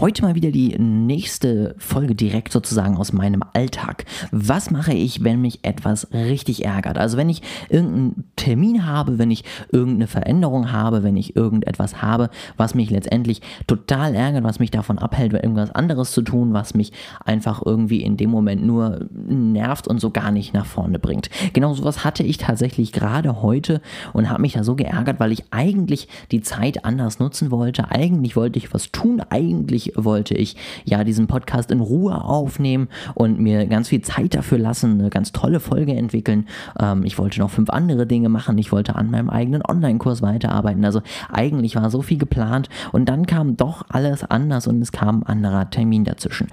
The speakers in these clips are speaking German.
Heute mal wieder die nächste Folge direkt sozusagen aus meinem Alltag. Was mache ich, wenn mich etwas richtig ärgert? Also wenn ich irgendeinen Termin habe, wenn ich irgendeine Veränderung habe, wenn ich irgendetwas habe, was mich letztendlich total ärgert, was mich davon abhält, irgendwas anderes zu tun, was mich einfach irgendwie in dem Moment nur nervt und so gar nicht nach vorne bringt. Genau sowas hatte ich tatsächlich gerade heute und habe mich da so geärgert, weil ich eigentlich die Zeit anders nutzen wollte. Eigentlich wollte ich was tun, eigentlich wollte ich ja diesen Podcast in Ruhe aufnehmen und mir ganz viel Zeit dafür lassen, eine ganz tolle Folge entwickeln. Ähm, ich wollte noch fünf andere Dinge machen. Ich wollte an meinem eigenen Online-Kurs weiterarbeiten. Also eigentlich war so viel geplant und dann kam doch alles anders und es kam ein anderer Termin dazwischen.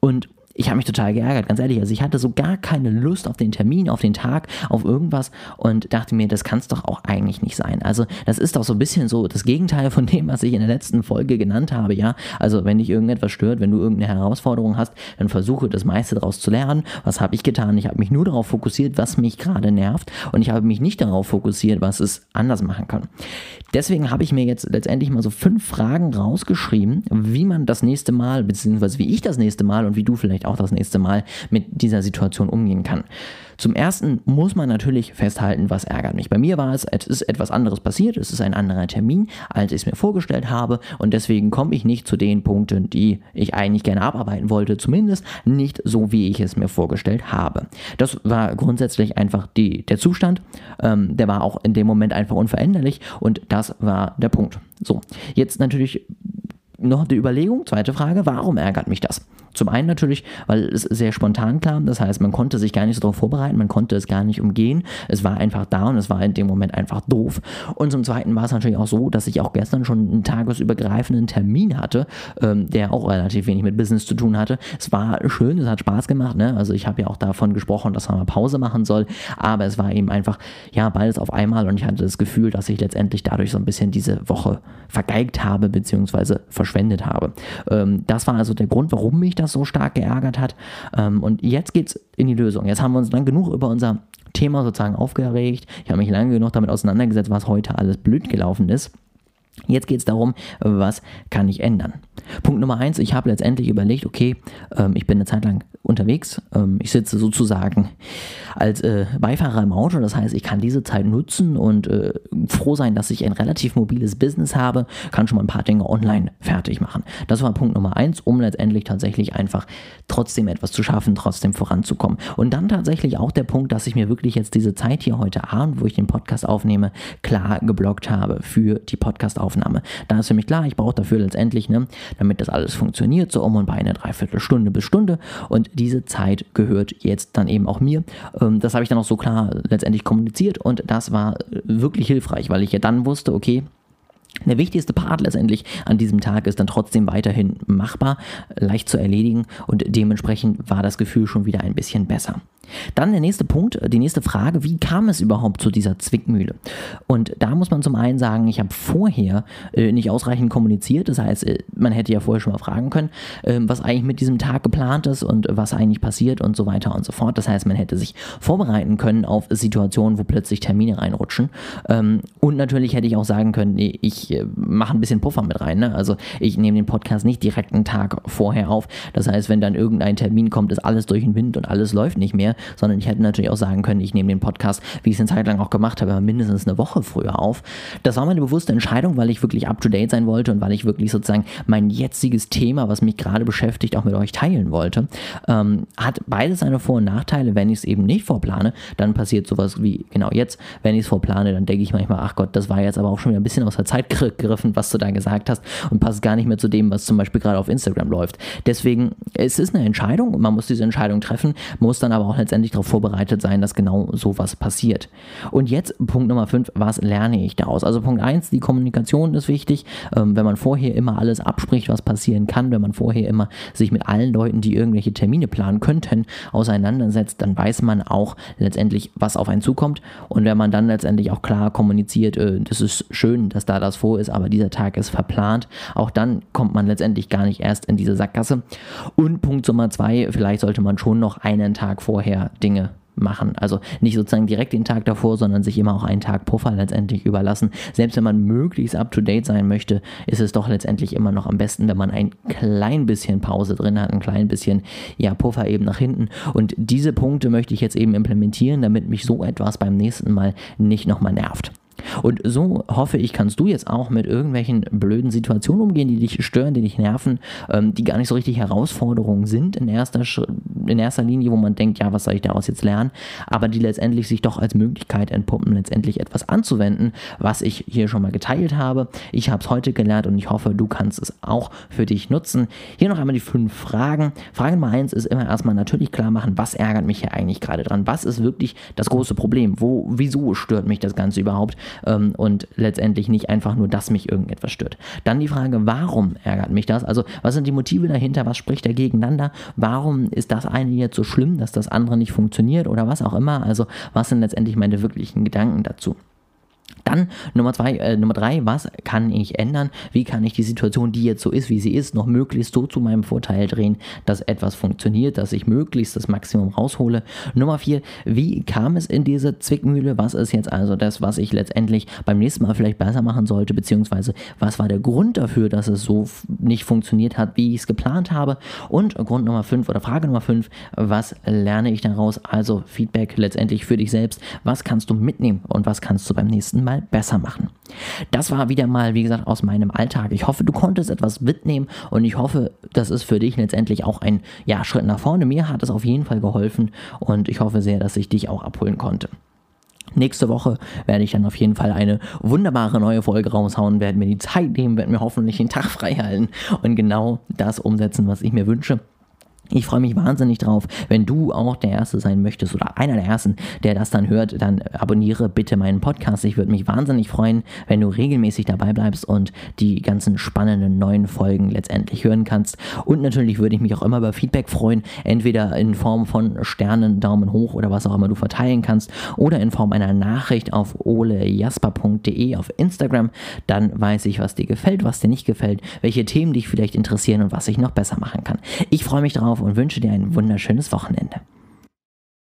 Und ich habe mich total geärgert, ganz ehrlich. Also ich hatte so gar keine Lust auf den Termin, auf den Tag, auf irgendwas und dachte mir, das kann es doch auch eigentlich nicht sein. Also das ist doch so ein bisschen so das Gegenteil von dem, was ich in der letzten Folge genannt habe, ja. Also wenn dich irgendetwas stört, wenn du irgendeine Herausforderung hast, dann versuche das meiste daraus zu lernen. Was habe ich getan? Ich habe mich nur darauf fokussiert, was mich gerade nervt und ich habe mich nicht darauf fokussiert, was es anders machen kann. Deswegen habe ich mir jetzt letztendlich mal so fünf Fragen rausgeschrieben, wie man das nächste Mal, beziehungsweise wie ich das nächste Mal und wie du vielleicht auch das nächste Mal mit dieser Situation umgehen kann. Zum ersten muss man natürlich festhalten, was ärgert mich. Bei mir war es, es ist etwas anderes passiert, es ist ein anderer Termin, als ich es mir vorgestellt habe und deswegen komme ich nicht zu den Punkten, die ich eigentlich gerne abarbeiten wollte, zumindest nicht so, wie ich es mir vorgestellt habe. Das war grundsätzlich einfach die, der Zustand, ähm, der war auch in dem Moment einfach unveränderlich und das war der Punkt. So, jetzt natürlich noch die Überlegung, zweite Frage, warum ärgert mich das? Zum einen natürlich, weil es sehr spontan kam, das heißt, man konnte sich gar nicht so darauf vorbereiten, man konnte es gar nicht umgehen, es war einfach da und es war in dem Moment einfach doof. Und zum zweiten war es natürlich auch so, dass ich auch gestern schon einen tagesübergreifenden Termin hatte, ähm, der auch relativ wenig mit Business zu tun hatte. Es war schön, es hat Spaß gemacht, ne? also ich habe ja auch davon gesprochen, dass man mal Pause machen soll, aber es war eben einfach, ja, beides auf einmal und ich hatte das Gefühl, dass ich letztendlich dadurch so ein bisschen diese Woche vergeigt habe, beziehungsweise verschwendet habe. Ähm, das war also der Grund, warum mich das so stark geärgert hat. Ähm, und jetzt geht es in die Lösung. Jetzt haben wir uns lang genug über unser Thema sozusagen aufgeregt. Ich habe mich lange genug damit auseinandergesetzt, was heute alles blöd gelaufen ist. Jetzt geht es darum, was kann ich ändern. Punkt Nummer eins, ich habe letztendlich überlegt, okay, ähm, ich bin eine Zeit lang unterwegs. Ähm, ich sitze sozusagen als äh, Beifahrer im Auto, das heißt, ich kann diese Zeit nutzen und äh, froh sein, dass ich ein relativ mobiles Business habe, kann schon mal ein paar Dinge online fertig machen. Das war Punkt Nummer eins, um letztendlich tatsächlich einfach trotzdem etwas zu schaffen, trotzdem voranzukommen. Und dann tatsächlich auch der Punkt, dass ich mir wirklich jetzt diese Zeit hier heute Abend, wo ich den Podcast aufnehme, klar geblockt habe für die Podcastaufnahme. Da ist für mich klar, ich brauche dafür letztendlich, ne, damit das alles funktioniert, so um und bei eine Dreiviertelstunde bis Stunde. Und diese Zeit gehört jetzt dann eben auch mir. Ähm, das habe ich dann auch so klar letztendlich kommuniziert und das war wirklich hilfreich, weil ich ja dann wusste, okay, der wichtigste Part letztendlich an diesem Tag ist dann trotzdem weiterhin machbar, leicht zu erledigen und dementsprechend war das Gefühl schon wieder ein bisschen besser. Dann der nächste Punkt, die nächste Frage, wie kam es überhaupt zu dieser Zwickmühle? Und da muss man zum einen sagen, ich habe vorher äh, nicht ausreichend kommuniziert, das heißt, äh, man hätte ja vorher schon mal fragen können, äh, was eigentlich mit diesem Tag geplant ist und was eigentlich passiert und so weiter und so fort. Das heißt, man hätte sich vorbereiten können auf Situationen, wo plötzlich Termine reinrutschen. Ähm, und natürlich hätte ich auch sagen können, ich äh, mache ein bisschen Puffer mit rein. Ne? Also ich nehme den Podcast nicht direkt einen Tag vorher auf. Das heißt, wenn dann irgendein Termin kommt, ist alles durch den Wind und alles läuft nicht mehr, sondern ich hätte natürlich auch sagen können, ich nehme den Podcast, wie ich es eine Zeit lang auch gemacht habe, mindestens eine Woche früher auf. Das war meine bewusste Entscheidung, weil ich wirklich up-to-date sein wollte und weil ich wirklich sozusagen mein jetziges Thema, was mich gerade beschäftigt, auch mit euch teilen wollte. Ähm, hat beides seine Vor- und Nachteile. Wenn ich es eben nicht vorplane, dann passiert sowas wie genau jetzt. Wenn ich es vorplane, dann denke ich manchmal, ach Gott, das war jetzt aber auch schon wieder ein bisschen aus der Zeit gegriffen, was du da gesagt hast und passt gar nicht mehr zu dem, was zum Beispiel gerade auf Instagram läuft. Deswegen, es ist eine Entscheidung und man muss diese Entscheidung treffen, muss dann aber auch letztendlich darauf vorbereitet sein, dass genau sowas passiert. Und jetzt Punkt Nummer 5, was lerne ich daraus? Also Punkt 1, die Kommunikation ist wichtig. Ähm, wenn man vorher immer alles abspricht, was passieren kann, wenn man vorher immer sich mit allen Leuten, die irgendwelche Termine planen könnten, auseinandersetzt, dann weiß man auch letztendlich, was auf einen zukommt. Und wenn man dann letztendlich auch klar kommuniziert, äh, das ist schön, dass da das vor ist, aber dieser Tag ist verplant, auch dann kommt man letztendlich gar nicht erst in diese Sackgasse. Und Punkt Nummer zwei, vielleicht sollte man schon noch einen Tag vorher Dinge machen. Also nicht sozusagen direkt den Tag davor, sondern sich immer auch einen Tag Puffer letztendlich überlassen. Selbst wenn man möglichst up-to-date sein möchte, ist es doch letztendlich immer noch am besten, wenn man ein klein bisschen Pause drin hat, ein klein bisschen ja, Puffer eben nach hinten. Und diese Punkte möchte ich jetzt eben implementieren, damit mich so etwas beim nächsten Mal nicht nochmal nervt. Und so hoffe ich, kannst du jetzt auch mit irgendwelchen blöden Situationen umgehen, die dich stören, die dich nerven, ähm, die gar nicht so richtig Herausforderungen sind in erster, in erster Linie, wo man denkt, ja, was soll ich daraus jetzt lernen, aber die letztendlich sich doch als Möglichkeit entpuppen, letztendlich etwas anzuwenden, was ich hier schon mal geteilt habe. Ich habe es heute gelernt und ich hoffe, du kannst es auch für dich nutzen. Hier noch einmal die fünf Fragen. Frage Nummer eins ist immer erstmal natürlich klar machen, was ärgert mich hier eigentlich gerade dran? Was ist wirklich das große Problem? Wo, wieso stört mich das Ganze überhaupt? Ähm, und letztendlich nicht einfach nur, dass mich irgendetwas stört. Dann die Frage, warum ärgert mich das? Also was sind die Motive dahinter? Was spricht da gegeneinander? Warum ist das eine jetzt so schlimm, dass das andere nicht funktioniert oder was auch immer? Also was sind letztendlich meine wirklichen Gedanken dazu? Dann Nummer zwei, äh, Nummer drei, was kann ich ändern? Wie kann ich die Situation, die jetzt so ist, wie sie ist, noch möglichst so zu meinem Vorteil drehen, dass etwas funktioniert, dass ich möglichst das Maximum raushole? Nummer vier, wie kam es in diese Zwickmühle? Was ist jetzt also das, was ich letztendlich beim nächsten Mal vielleicht besser machen sollte? Beziehungsweise was war der Grund dafür, dass es so nicht funktioniert hat, wie ich es geplant habe? Und Grund Nummer fünf oder Frage Nummer fünf, was lerne ich daraus? Also Feedback letztendlich für dich selbst. Was kannst du mitnehmen und was kannst du beim nächsten Mal besser machen. Das war wieder mal, wie gesagt, aus meinem Alltag. Ich hoffe, du konntest etwas mitnehmen und ich hoffe, das ist für dich letztendlich auch ein ja, Schritt nach vorne. Mir hat es auf jeden Fall geholfen und ich hoffe sehr, dass ich dich auch abholen konnte. Nächste Woche werde ich dann auf jeden Fall eine wunderbare neue Folge raushauen, werde mir die Zeit nehmen, werde mir hoffentlich den Tag frei halten und genau das umsetzen, was ich mir wünsche. Ich freue mich wahnsinnig drauf. Wenn du auch der Erste sein möchtest oder einer der Ersten, der das dann hört, dann abonniere bitte meinen Podcast. Ich würde mich wahnsinnig freuen, wenn du regelmäßig dabei bleibst und die ganzen spannenden neuen Folgen letztendlich hören kannst. Und natürlich würde ich mich auch immer über Feedback freuen, entweder in Form von Sternen, Daumen hoch oder was auch immer du verteilen kannst oder in Form einer Nachricht auf olejasper.de auf Instagram. Dann weiß ich, was dir gefällt, was dir nicht gefällt, welche Themen dich vielleicht interessieren und was ich noch besser machen kann. Ich freue mich drauf und wünsche dir ein wunderschönes Wochenende.